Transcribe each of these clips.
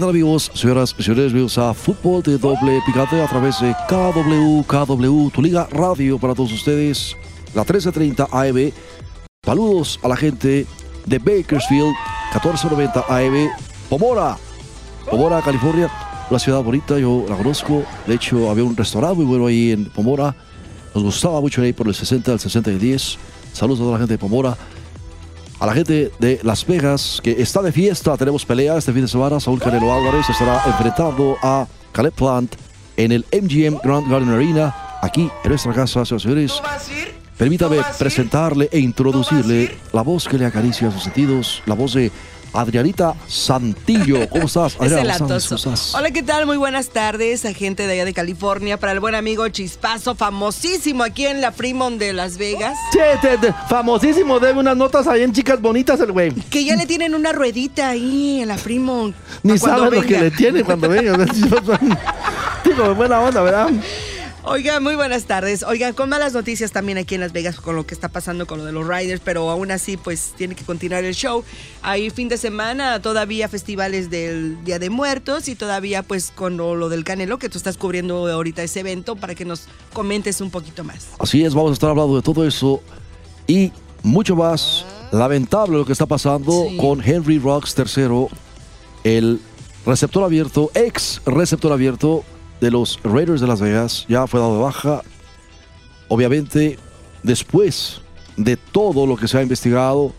tal amigos, señoras y señores? Bienvenidos a Fútbol de Doble Picante a través de KW, KW, tu liga radio para todos ustedes, la 1330 AM. Saludos a la gente de Bakersfield, 1490 AM, Pomora, Pomora, California, una ciudad bonita, yo la conozco. De hecho, había un restaurante muy bueno ahí en Pomora. Nos gustaba mucho ahí por el 60 al 60 y 10. Saludos a toda la gente de Pomora. A la gente de Las Vegas, que está de fiesta, tenemos pelea este fin de semana. Saúl Canelo Álvarez estará enfrentando a Caleb Plant en el MGM Grand Garden Arena, aquí en nuestra casa, señores. Permítame presentarle e introducirle la voz que le acaricia sus sentidos, la voz de Adrianita Santillo. ¿Cómo estás, Es Adriana? el ¿Cómo estás? atoso. ¿Cómo estás? Hola, ¿qué tal? Muy buenas tardes a gente de allá de California. Para el buen amigo Chispazo, famosísimo aquí en la Fremont de Las Vegas. Che, te- te- famosísimo, debe unas notas ahí en chicas bonitas el güey. Que ya le tienen una ruedita ahí en la Fremont. Ni sabe lo que le tiene cuando venga. Digo, buena onda, ¿verdad? Oigan, muy buenas tardes. Oigan, con malas noticias también aquí en Las Vegas con lo que está pasando con lo de los Riders, pero aún así, pues tiene que continuar el show. Hay fin de semana, todavía festivales del Día de Muertos y todavía, pues, con lo, lo del Canelo, que tú estás cubriendo ahorita ese evento, para que nos comentes un poquito más. Así es, vamos a estar hablando de todo eso y mucho más. Lamentable lo que está pasando Sí. con Henry Rocks III, el receptor abierto, ex receptor abierto de los Raiders de Las Vegas. Ya fue dado de baja. Obviamente, después de todo lo que se ha investigado,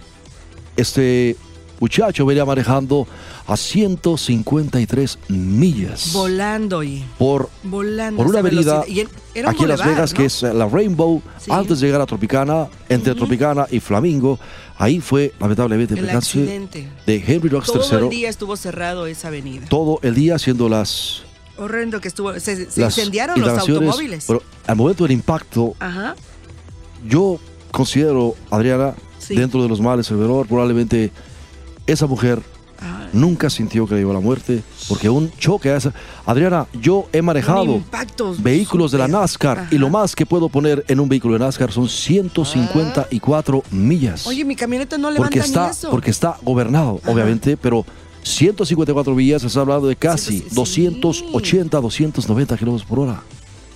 este muchacho venía manejando a 153 millas Volando y por volando. por una avenida velocidad. Y en- era un aquí en Las Vegas, ¿no? que es eh, la Rainbow, Sí. antes de llegar a Tropicana, entre Tropicana y Flamingo. Ahí fue, lamentablemente, el el accidente. de Henry Rocks Todo el III. día estuvo cerrado esa avenida. Todo el día haciendo las, Horrendo que estuvo. Se, incendiaron los automóviles. Pero al momento del impacto, Ajá. yo considero, Adriana, Sí. dentro de los males, el menor, probablemente esa mujer Ah, nunca sintió que le iba a la muerte, porque un choque a esa... Adriana, yo he manejado vehículos de la. NASCAR y Ajá. lo más que puedo poner en un vehículo de NASCAR son 154 millas. Oye, mi camioneta no levanta porque está, ni eso. porque está gobernado, Ajá. obviamente, pero 154 millas, se está hablando de casi Sí, sí. 280, 290 kilómetros por hora.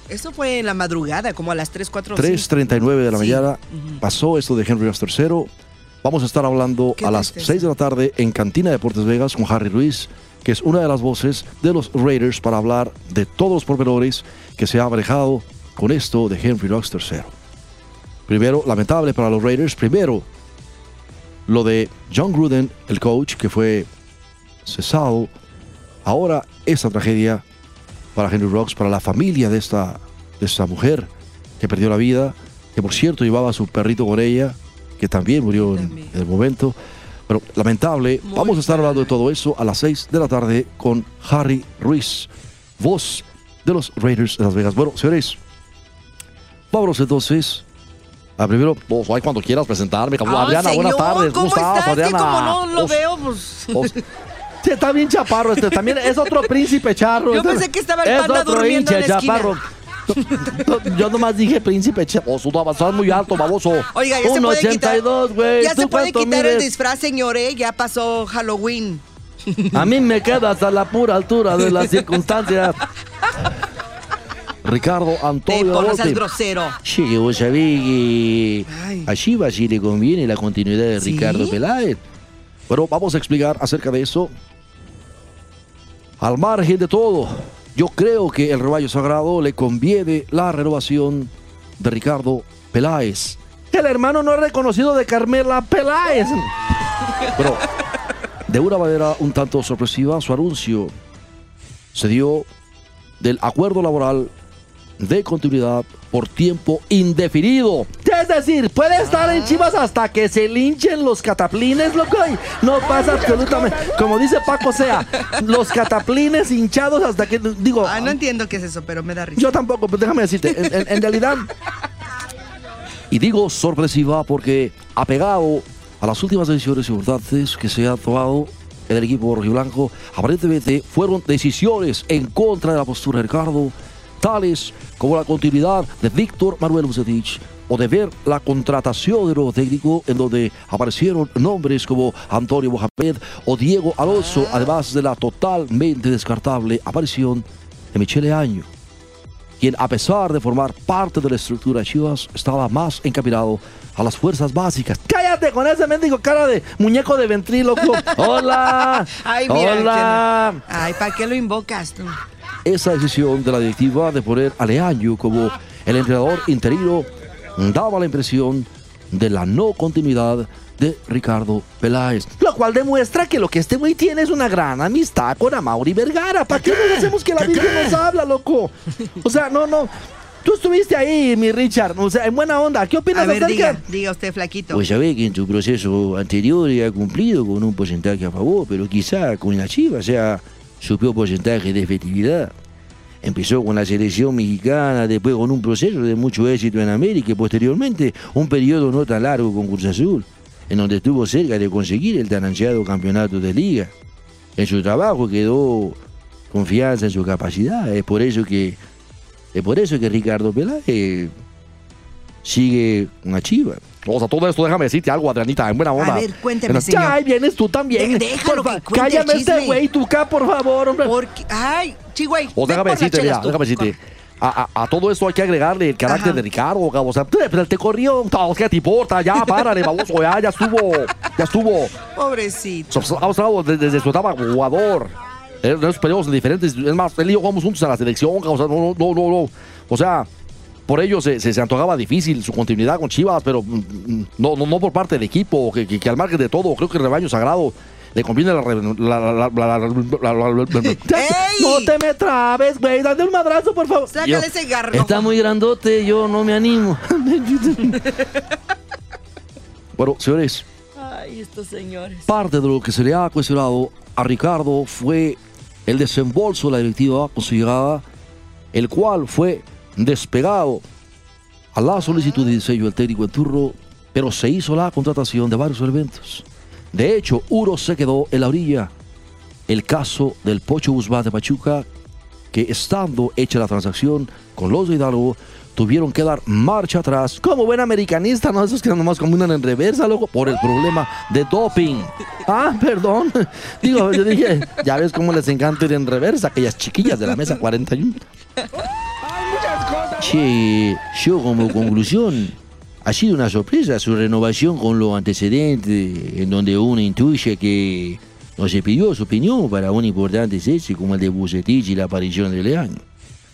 Eso fue en la madrugada, como a las 3, 4, 3.39 de la Sí. mañana pasó esto de Henry Rocks III. Vamos a estar hablando Qué a las tristeza. 6 de la tarde en Cantina Deportes Vegas con Harry Ruiz, que es una de las voces de los Raiders para hablar de todos los pormenores que se ha manejado con esto de Henry Rocks III. Primero, lamentable para los Raiders, primero lo de John Gruden, el coach, que fue cesado. Ahora esta tragedia para Henry Rocks, para la familia de esta, de esta mujer que perdió la vida, que por cierto llevaba a su perrito con ella, que también murió en, También. en el momento. Pero lamentable, Muy vamos a estar hablando de todo eso a las 6 de la tarde con Harry Ruiz, voz de los Raiders de Las Vegas. Bueno, señores, vámonos entonces. A primero, vos, cuando quieras presentarme. Ah, Adriana, buenas señor, tardes. ¿Cómo estás, Adriana? como no lo Vos- veo, pues. vos- Sí, está bien chaparro este. También es otro príncipe charro. Yo Este- pensé que estaba el es panda otro durmiendo en la esquina. chaparro. Yo nomás dije príncipe. Vos, tú estás muy alto, baboso. Oiga, ya se puede quitar. 1.82, güey. Ya ¿Tú se puede quitar el disfraz, señor, ¿eh? Ya pasó Halloween. A mí me quedas a la pura altura de las circunstancias. Ricardo Te Antonio no seas Volpi. grosero. Sí, vos sabés que a Chivas sí le conviene la continuidad de ¿Sí? Ricardo Peláez. Bueno, vamos a explicar acerca de eso. Al margen de todo, yo creo que el rebaño sagrado le conviene la renovación de Ricardo Peláez. El hermano no reconocido de Carmela Peláez. Pero de una manera un tanto sorpresiva, su anuncio se dio del acuerdo laboral de continuidad por tiempo indefinido. Es decir, puede estar en Chivas hasta que se linchen los cataplines, loco. No pasa absolutamente. Como dice Paco Sea, los cataplines hinchados hasta que. Digo. Ah, no entiendo qué es eso, pero me da risa. Yo tampoco, pero déjame decirte, en, realidad, y digo sorpresiva porque apegado a las últimas decisiones importantes que se han tomado en el equipo rojiblanco, aparentemente fueron decisiones en contra de la postura de Ricardo, tales como la continuidad de Víctor Manuel Bucetich o de ver la contratación de nuevo técnico en donde aparecieron nombres como Antonio Mohamed o Diego Alonso, además de la totalmente descartable aparición de Michele Año quien a pesar de formar parte de la estructura de Chivas, estaba más encaminado a las fuerzas básicas. Cállate con ese mendigo cara de muñeco de ventríloco. Hola. Ay, mira. Hola. no. Ay, ¿para qué lo invocas tú? Esa decisión de la directiva de poner a Leaño como el entrenador interino daba la impresión de la no continuidad de Ricardo Peláez. Lo cual demuestra que lo que este güey tiene es una gran amistad con Amaury Vergara. ¿Para qué nos hacemos que la Virgen nos habla, loco? O sea, no, no. Tú estuviste ahí, mi Richard. O sea, en buena onda. ¿Qué opinas A ver, acerca? diga, diga usted, flaquito. Pues sabe que en su proceso anterior ha cumplido con un porcentaje a favor, pero quizá con la Chivas sea su peor porcentaje de efectividad. Empezó con la selección mexicana, después con un proceso de mucho éxito en América y posteriormente un periodo no tan largo con Cruz Azul, en donde estuvo cerca de conseguir el tan ansiado campeonato de liga. En su trabajo quedó confianza en su capacidad, es por eso que es por eso que Ricardo Peláez sigue con la Chivas. O sea, todo esto, déjame decirte algo, Adrianita, en buena onda. ver, cuénteme, En- señor. Ya, ahí vienes tú también. De- déjalo Por que el Cállame este güey, tú acá, por favor, hombre. Porque, ay, chigüey. O déjame decirte, mira, déjame decirte. A, a- a todo esto hay que agregarle el carácter Ajá. de Ricardo, cabrón. O sea, te corrió. ¿Qué te importa? Ya, párale, baboso. Ya, ya estuvo. Ya estuvo. Pobrecito. Hemos hablado desde, su etapa jugador. Eh, Nos peleamos en diferentes. Es más, él y yo jugamos juntos a la selección. cabrón. O sea, no, no, no, no. O sea, por ello se, se, se antojaba difícil su continuidad con Chivas, pero mm, mm, no, no, no por parte del equipo, que, que, que al margen de todo, creo que el rebaño sagrado le conviene la. la, la, la, la- la- la- la- la- ¡Ey! No te me trabes, güey. Dale un madrazo, por favor. Sácale ese garro. Está muy grandote, yo no me animo. Bueno, señores, Ay, estos señores. parte de lo que se le ha cuestionado a Ricardo fue el desembolso de la directiva con su llegada, el cual fue despegado a la solicitud de diseño del técnico en turno, pero se hizo la contratación de varios elementos. De hecho, uno se quedó en la orilla. El caso del Pocho Guzmán de Pachuca, que estando hecha la transacción con los de Hidalgo, tuvieron que dar marcha atrás Como buen americanista, ¿no? Esos que nomás combinan en reversa, loco. por el problema de doping. Ah, perdón. Digo, yo dije, ya ves cómo les encanta ir en reversa, aquellas chiquillas de la mesa 41. Che, yo como conclusión, ha sido una sorpresa su renovación con los antecedentes, en donde uno intuye que no se pidió su opinión para un importante cese como el de Bucetich y la aparición de Leaño.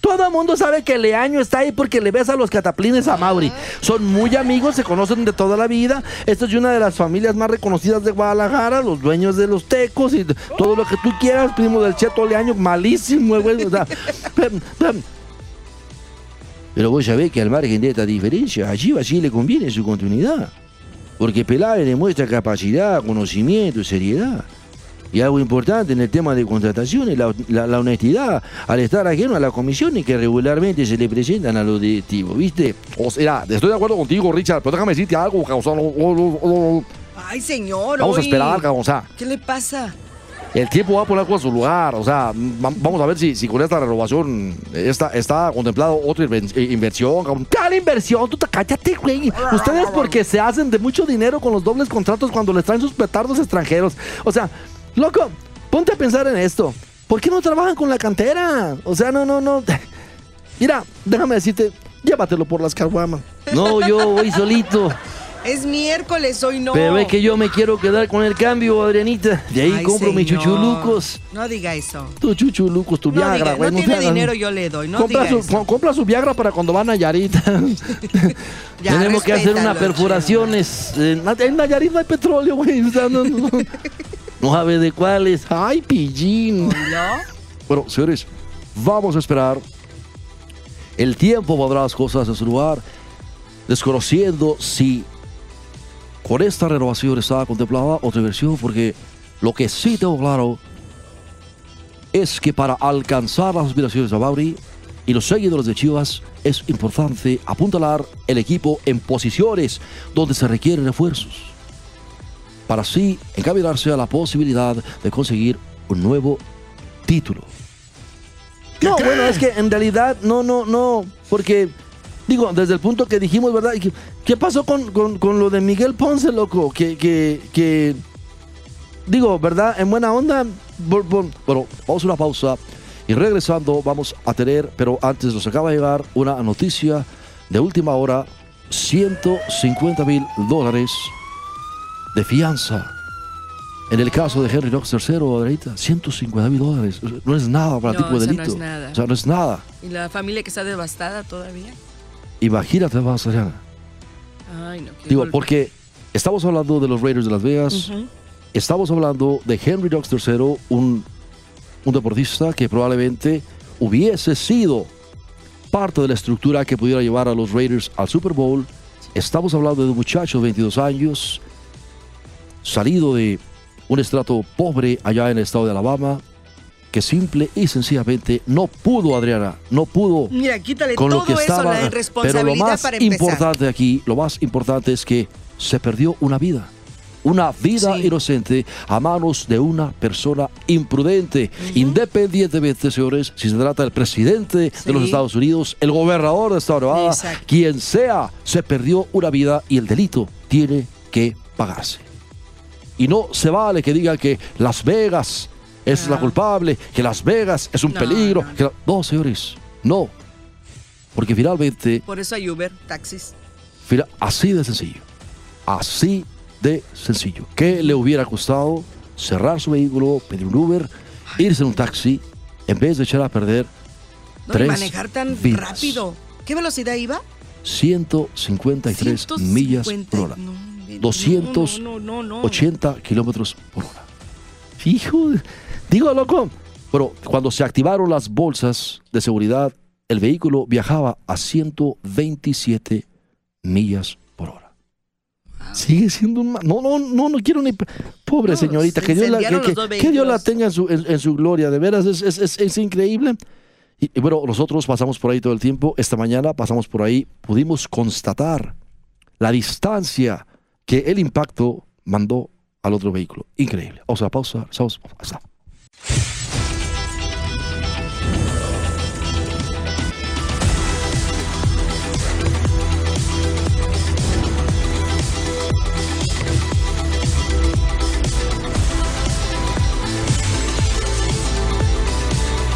Todo el mundo sabe que Leaño está ahí porque le besa los cataplines a Mauri. Son muy amigos, se conocen de toda la vida. Esto es una de las familias más reconocidas de Guadalajara, los dueños de los tecos y todo lo que tú quieras, primo del Cheto Leaño, malísimo, güey. O sea. Pero vos sabés que al margen de esta diferencia, a Chivas sí le conviene su continuidad. Porque Peláez demuestra capacidad, conocimiento y seriedad. Y algo importante en el tema de contrataciones, la, la- la honestidad al estar ajeno a las comisiones que regularmente se le presentan a los directivos, ¿viste? O sea, estoy de acuerdo contigo, Richard, pero déjame decirte algo, cabrón. O sea, no- no- no- no- Ay, señor. vamos a esperar, cabrón. O sea, ¿Qué le pasa? El tiempo va a poner cosas en su lugar. O sea, va- vamos a ver si, si con esta renovación está, está contemplado otra eh, inversión. ¿Cuál inversión? Tú te cállate, güey. Ustedes porque se hacen de mucho dinero con los dobles contratos cuando les traen sus petardos extranjeros. O sea, loco, ponte a pensar en esto. ¿Por qué no trabajan con la cantera? O sea, no, no, no. Mira, déjame decirte, llévatelo por las caguamas. No, yo voy solito. Es miércoles, hoy no. Pero es que yo me quiero quedar con el cambio, Adrianita. De ahí Ay, compro mis chuchulucos. No diga eso. Tu chuchulucos, tu No, Viagra, diga, güey. no tiene dinero, yo le doy. No compra, diga su, eso. compra su Viagra para cuando van a Nayarit. Ya, Tenemos que hacer unas perforaciones. eh, en Nayarit no hay petróleo, güey. O sea, no, no. no sabe de cuáles. Ay, pillín. chino. Bueno, señores, vamos a esperar El tiempo pondrá las cosas en su lugar, desconociendo si con esta renovación estaba contemplada otra versión, porque lo que sí tengo claro es que para alcanzar las aspiraciones de Mauri y los seguidores de Chivas es importante apuntalar el equipo en posiciones donde se requieren refuerzos, para así encaminarse a la posibilidad de conseguir un nuevo título. No, bueno, es que en realidad no, no, no, porque digo, desde el punto que dijimos, ¿verdad? ¿Qué, qué pasó con, con- con lo de Miguel Ponce, loco? Que, que, que, digo, ¿verdad? En buena onda, bueno, vamos a una pausa y regresando vamos a tener, pero antes nos acaba de llegar una noticia de última hora, 150 mil dólares de fianza. En el caso de Henry Knox III, Adriana, 150 mil dólares. No es nada para el No, tipo de eso no delito. es nada. O sea, no es nada. Y la familia que está devastada todavía. Imagínate más, Adriana. Ay, no. Digo, golpe. porque estamos hablando de los Raiders de Las Vegas, estamos hablando de Henry Knox III, un, un deportista que probablemente hubiese sido parte de la estructura que pudiera llevar a los Raiders al Super Bowl. Estamos hablando de un muchacho de 22 años, salido de un estrato pobre allá en el estado de Alabama, que simple y sencillamente no pudo, Adriana, no pudo Mira, quítale con todo lo que eso, estaba. la Pero lo más para importante aquí, lo más importante es que se perdió una vida. Una vida Sí. inocente a manos de una persona imprudente. Independientemente, señores, si se trata del presidente de los. Estados Unidos, el gobernador de Estado de Nevada, Exacto. quien sea, se perdió una vida y el delito tiene que pagarse. Y no se vale que digan que Las Vegas es la Ah. culpable, que Las Vegas es un No, peligro. no, que la- no, señores, no. Porque finalmente, Por eso hay Uber, taxis. así de sencillo. Así de sencillo. ¿Qué le hubiera costado cerrar su vehículo, pedir un Uber, irse en un taxi, en vez de echar a perder No, tres manejar tan vidas? rápido. ¿Qué velocidad iba? 153 millas 150. por hora. No, hombre, 200 no, no, no, no. 80 kilómetros por hora. Hijo, digo loco. Pero cuando se activaron las bolsas de seguridad, el vehículo viajaba a 127 millas por hora. Sigue siendo un... No, no, no, no quiero ni... Pobre No, señorita, se que Dios, la, que, Dios la tenga en su, en- en su gloria, de veras, es, es- es- es increíble. Y, y bueno, nosotros pasamos por ahí todo el tiempo. Esta mañana pasamos por ahí, pudimos constatar la distancia que el impacto mandó al otro vehículo. Increíble. O sea, pausa, pausa, está.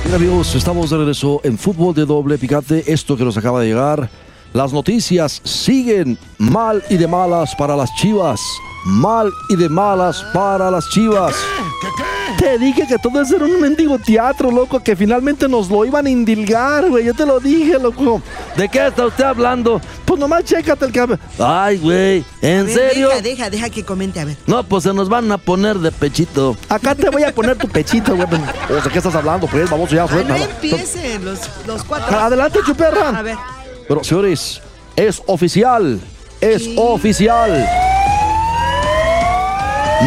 Bien amigos, estamos de regreso en fútbol de doble picante. Esto que nos acaba de llegar. Las noticias siguen mal y de malas para las chivas. Mal y de malas para las chivas. Te dije que todo eso era un mendigo teatro, loco, que finalmente nos lo iban a indilgar, güey. Yo te lo dije, loco. ¿De qué está usted hablando? Pues nomás chécate el cambio. Ay, güey, ¿en A ver, serio? Deja, deja, deja que comente, a ver. No, pues se nos van a poner de pechito. Acá te voy a poner tu pechito, güey. O sea, ¿qué estás hablando? Pues vamos ya, no empiecen los, los cuatro. Adelante, A chuperra. ver. Pero, señores, es oficial. Es ¿Qué? oficial.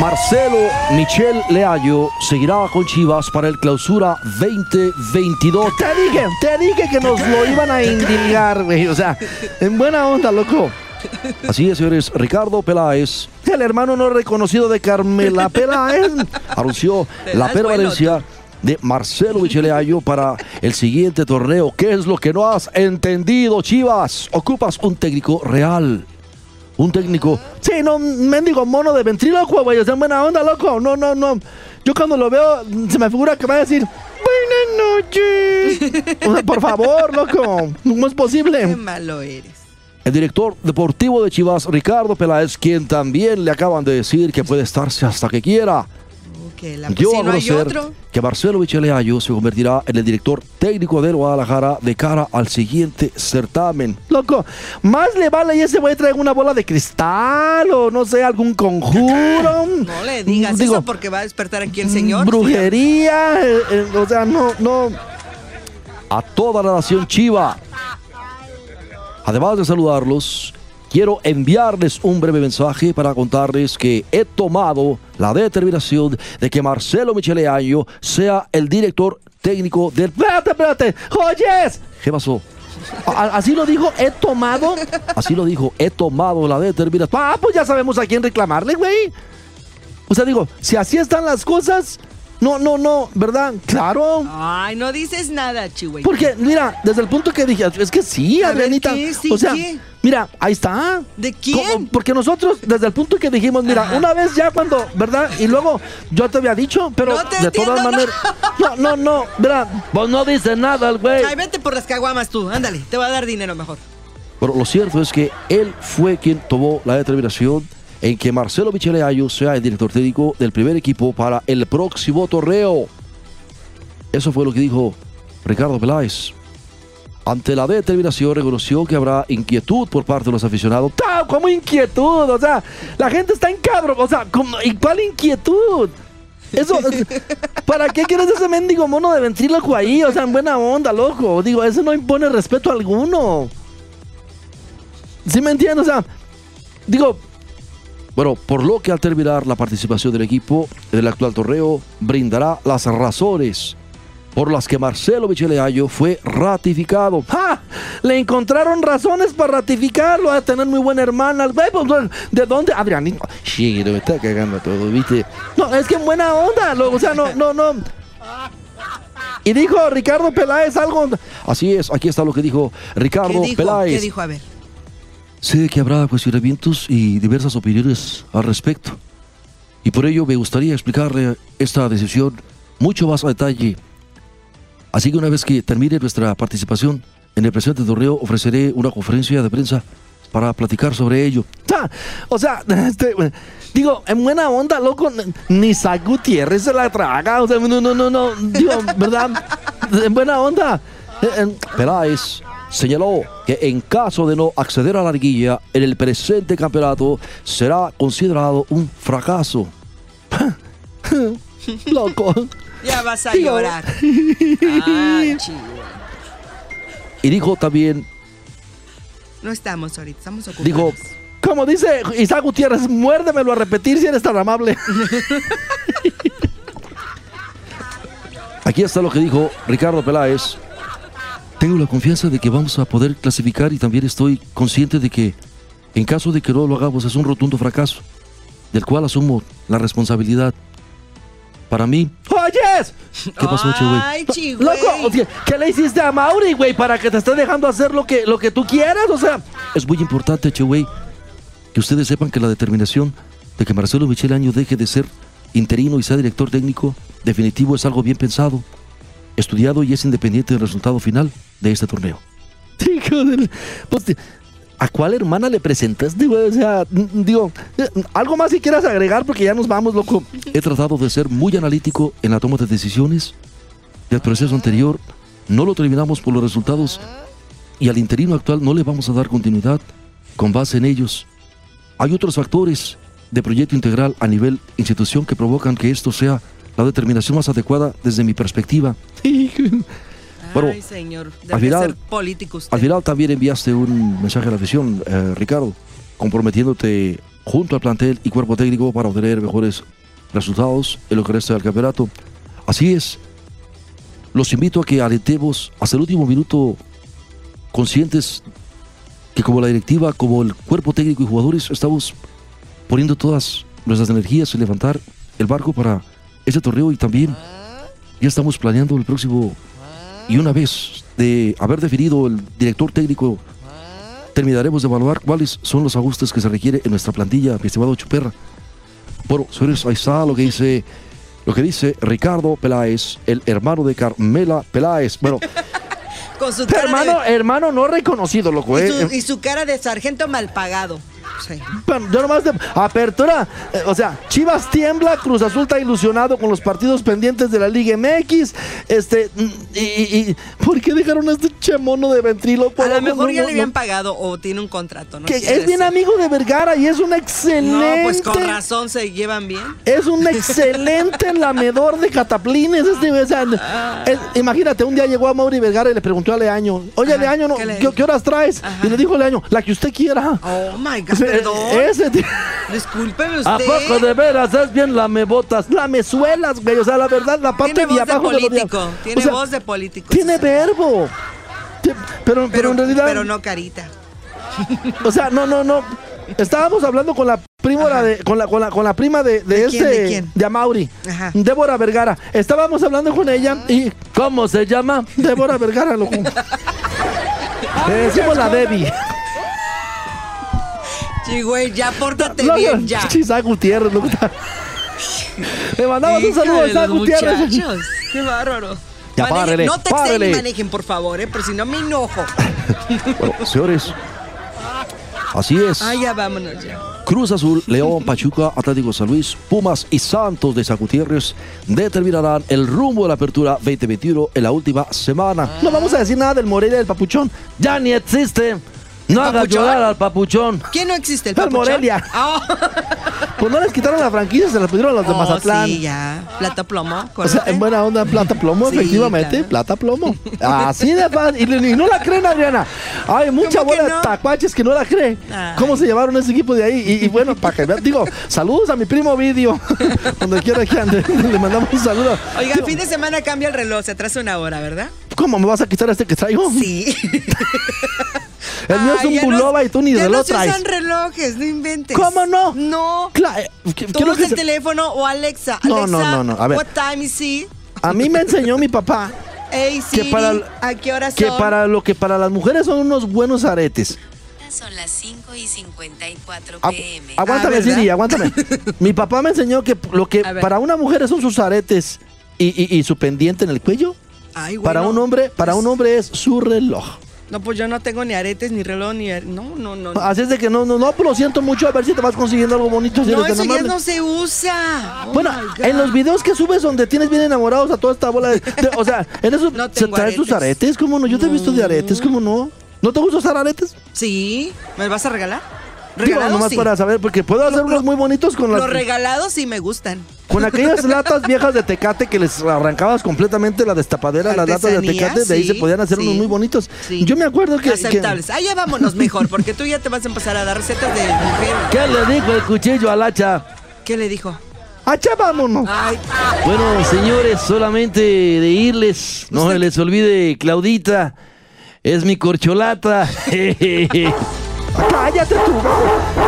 Marcelo Michel Leayo seguirá con Chivas para el clausura 2022. Te dije, te dije que nos lo iban a indilgar, güey. O sea, en buena onda, loco. Así es, señores. Ricardo Peláez, el hermano no reconocido de Carmela Peláez, anunció la das bueno, permanencia de Marcelo Micheleayo para el siguiente torneo. ¿Qué es lo que no has entendido, Chivas? Ocupas un técnico real. Un técnico. Sí, no, mendigo mono de ventrílocuo, güey. O sea, en buena onda, loco. No, no, no. Yo cuando lo veo, se me figura que va a decir. Buenas noches. O sea, por favor, loco. ¿Cómo es Qué posible? malo eres. El director deportivo de Chivas, Ricardo Peláez, quien también le acaban de decir que puede estarse hasta que quiera. Que la Dio si a conocer que Marcelo Micheleayo se convertirá en el director técnico del Guadalajara de cara al siguiente certamen. Loco, más le vale y ese güey trae una bola de cristal o no sé, algún conjuro. No le digas Digo, eso porque va a despertar aquí el señor. Brujería, eh, eh, o sea, no, no. A toda la nación chiva Además de saludarlos, quiero enviarles un breve mensaje para contarles que he tomado la determinación de que Marcelo Michele Año sea el director técnico del... Espérate, espérate. Oyes. ¿Qué pasó? Así lo dijo, he tomado. Así lo dijo, he tomado la determinación. Ah, pues ya sabemos a quién reclamarle, güey. O sea, digo, si así están las cosas, no, no, no, ¿verdad? Claro. Ay, no dices nada, Chihuahua. Porque, mira, desde el punto que dije, es que sí, A ver, Adrianita. ¿qué? Sí, o sea, ¿qué? mira, ahí está. ¿De quién? Como- porque nosotros, desde el punto que dijimos, mira, Ajá. una vez ya cuando, ¿verdad? Y luego yo te había dicho, pero No te de entiendo, todas no. maneras. No, no, no, ¿verdad? Pues no dice nada el güey. Ay, vete por las caguamas tú, ándale, te voy a dar dinero mejor. Pero lo cierto es que él fue quien tomó la determinación en que Marcelo Michele Ayo sea el director técnico del primer equipo para el próximo torneo. Eso fue lo que dijo Ricardo Peláez. Ante la determinación reconoció que habrá inquietud por parte de los aficionados. ¡Ah, ¿Cómo inquietud? O sea, la gente está en cabro. O sea, ¿cómo- ¿y cuál inquietud? Eso, ¿para qué quieres ese mendigo mono de ventríloco ahí? O sea, en buena onda, loco. Digo, eso no impone respeto alguno. ¿Sí me entiendes? O sea, digo, bueno, por lo que al terminar la participación del equipo en el actual torneo, brindará las razones por las que Marcelo Michele Ayo fue ratificado. ¡Ja! Le encontraron razones para ratificarlo, a tener muy buena hermana. Pues, ¿De dónde? Adrianito. Sí, me está cagando todo, ¿viste? No, es que en buena onda, lo- o sea, no, no, no. Y dijo Ricardo Peláez algo. Así es, aquí está lo que dijo Ricardo ¿Qué dijo? Peláez. ¿Qué dijo? A ver. Sé que habrá cuestionamientos y diversas opiniones al respecto. Y por ello me gustaría explicarle esta decisión mucho más a detalle. Así que una vez que termine nuestra participación en el presente torneo, ofreceré una conferencia de prensa para platicar sobre ello. Ah, O sea, este, digo, en buena onda, loco, ni Sa Gutiérrez se la traga. O sea, no, no, no, no, digo, ¿verdad? En buena onda. Eh, eh, Peláez señaló que en caso de no acceder a la liguilla en el presente campeonato será considerado un fracaso. Loco. Ya vas a llorar. Ay, Chihuahua. Y dijo también, No estamos ahorita, estamos ocupados. dijo, como dice Isaac Gutiérrez, muérdemelo a repetir si eres tan amable. Aquí está lo que dijo Ricardo Peláez. Tengo la confianza de que vamos a poder clasificar y también estoy consciente de que en caso de que no lo hagamos es un rotundo fracaso, del cual asumo la responsabilidad. Para mí... ¡Oyes! ¿Qué pasó, che? Ay, chi, güey. Loco, o sea, ¿qué le hiciste a Mauri, güey? Para que te esté dejando hacer lo que, lo que tú quieras, o sea... Es muy importante, che, güey, que ustedes sepan que la determinación de que Marcelo Michel Año deje de ser interino y sea director técnico definitivo es algo bien pensado, estudiado y es independiente del resultado final de este torneo. Pues, ¿A cuál hermana le presentaste, güey? O sea, digo, eh, algo más si quieras agregar porque ya nos vamos, loco. He tratado de ser muy analítico en la toma de decisiones del proceso anterior. No lo terminamos por los resultados y al interino actual no le vamos a dar continuidad con base en ellos. Hay otros factores de proyecto integral a nivel institución que provocan que esto sea la determinación más adecuada desde mi perspectiva. Bueno, Ay, señor. Debe al final- ser político usted. Al final también enviaste un mensaje a la afición, eh, Ricardo, comprometiéndote junto al plantel y cuerpo técnico para obtener mejores resultados en lo que resta del campeonato. Así es. Los invito a que alentemos hasta el último minuto conscientes que como la directiva, como el cuerpo técnico y jugadores estamos poniendo todas nuestras energías en levantar el barco para ese torneo y también ya estamos planeando el próximo y una vez de haber definido el director técnico, terminaremos de evaluar cuáles son los ajustes que se requiere en nuestra plantilla, mi estimado Chuperra. Bueno, señores, ahí está lo que dice, lo que dice Ricardo Peláez, el hermano de Carmela Peláez. Bueno, Con su cara hermano, de... hermano no reconocido, loco, y, eh. y su cara de sargento mal pagado. Sí. Yo nomás de apertura, eh, o sea, Chivas tiembla, Cruz Azul está ilusionado con los partidos pendientes de la Liga MX. Este, mm, y, ¿por qué dejaron a este chemono de ventrilo? A lo mejor ya le habían pagado o tiene un contrato, ¿no? Que es bien amigo de Vergara y es un excelente. No, pues con razón se llevan bien. Es un excelente lamedor de cataplines. Este, o sea, Ah. es- imagínate, un día llegó a Mauri Vergara y le preguntó a Leaño, oye Ajá, Leaño, no, ¿qué horas traes? Ajá. Y le dijo Leaño, la que usted quiera. Oh my God, perdón. ese tío- Discúlpeme usted. ¿A poco de veras es bien lamebotas? Lamezuelas, güey. O sea, la verdad, la parte Tiene de voz de abajo de los político. diablos. Tiene O sea, voz de político. Tiene verbo. Pero, pero, en realidad. Pero no carita. O sea, no, no, no. Estábamos hablando con la prima Ajá. de, con la, con la, con la prima de, de, ¿De este, quién, de quién? de Amauri, Ajá. Débora Vergara. Estábamos hablando con ella y ¿cómo se llama? Débora Vergara, loco. Le decimos la Debbie. Sí, güey, ya pórtate No, bien, ya. Isaac Gutiérrez, loco. Le mandamos un saludo a los Gutiérrez. muchachos. Qué bárbaro. Ya, Manejen- párele, no párele. y manejen, por favor, ¿eh? Por si no me enojo. Bueno, señores, así es. Ah, ya vámonos ya. Cruz Azul, León, Pachuca, Atlético San Luis, Pumas y Santos de San Gutiérrez determinarán el rumbo de la apertura 2021 en la última semana. No vamos a decir nada del Morelia del Papuchón. Ya ni existe. No hagas llorar al papuchón. ¿Quién no existe? ¿El papuchón? Morelia. Ah, Pues no les quitaron la franquicia, se la pidieron a los de oh, Mazatlán. sí, ya. Plata plomo. O sea, en buena onda, plata plomo, Sí, efectivamente, claro. plata plomo. Así de fácil. Y, y no la creen, Adriana. Hay mucha ¿Cómo que bola de no? tacuaches que no la cree. Ay. ¿Cómo se llevaron ese equipo de ahí? Y, y bueno, para que digo, saludos a mi primo Vidio. Donde quiera que ande, le mandamos un saludo. Oiga, fin de semana cambia el reloj, se atrasa una hora, ¿verdad? ¿Cómo me vas a quitar este que traigo? Sí. El mío es un buloba y tú ni ya de no lo se traes. usan relojes, no inventes. ¿Cómo no? No. Cla- eh, usas que el se- teléfono o Alexa. No, Alexa, no, no, no, a ver. What time is it? A mí me enseñó mi papá Hey, Siri, para- ¿a qué hora que son? para lo que para las mujeres son unos buenos aretes. Son las 5 y 54 Agu- pm. aguántame, Ah, ¿verdad? Siri, aguántame. Mi papá me enseñó que lo que A ver. para una mujer son sus aretes y, y- y su pendiente en el cuello. Ay, Para bueno, un hombre, para pues- un hombre es su reloj. No, pues yo no tengo ni aretes, ni reloj, ni... No, no, no. No, Así es de que no, no, no, pero lo siento mucho. A ver si te vas consiguiendo algo bonito. Si No, eso ya no se usa. Oh Bueno, my God. en los videos que subes donde tienes bien enamorados a toda esta bola de, de- o sea, en eso No se traen tus aretes. aretes, ¿cómo no? Yo te he visto de aretes, ¿cómo no? ¿No te gusta usar aretes? Sí, ¿me vas a regalar? Digo, nomás sí. para saber, porque puedo hacer Lo- unos muy bonitos con las Los regalados sí me gustan. Con aquellas latas viejas de tecate que les arrancabas completamente la destapadera, las latas de tecate, de ahí se podían hacer sí, unos muy bonitos. Yo me acuerdo que. que- Aceptables. Ah, ya vámonos mejor, porque tú ya te vas a empezar a dar recetas de mujer. ¿Qué le dijo el cuchillo al hacha? ¿Qué le dijo? ¡Acha, vámonos! Ay, Bueno, señores, solamente de irles, no se les olvide, Claudita, es mi corcholata. ¡Cállate tú!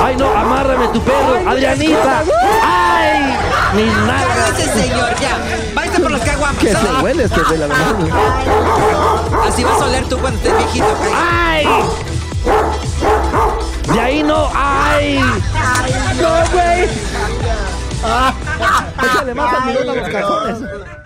Ay, no, amárrame tu perro, Adrianita. Ay, mis nalgas. señor, ya. Váyase por los caguamas. Que se huele este de la verdad. Así vas a oler tú cuando estés viejito. cállate. Ay. De ahí no, ay. ¡No, güey! ¡Échale más almidón a los cajones!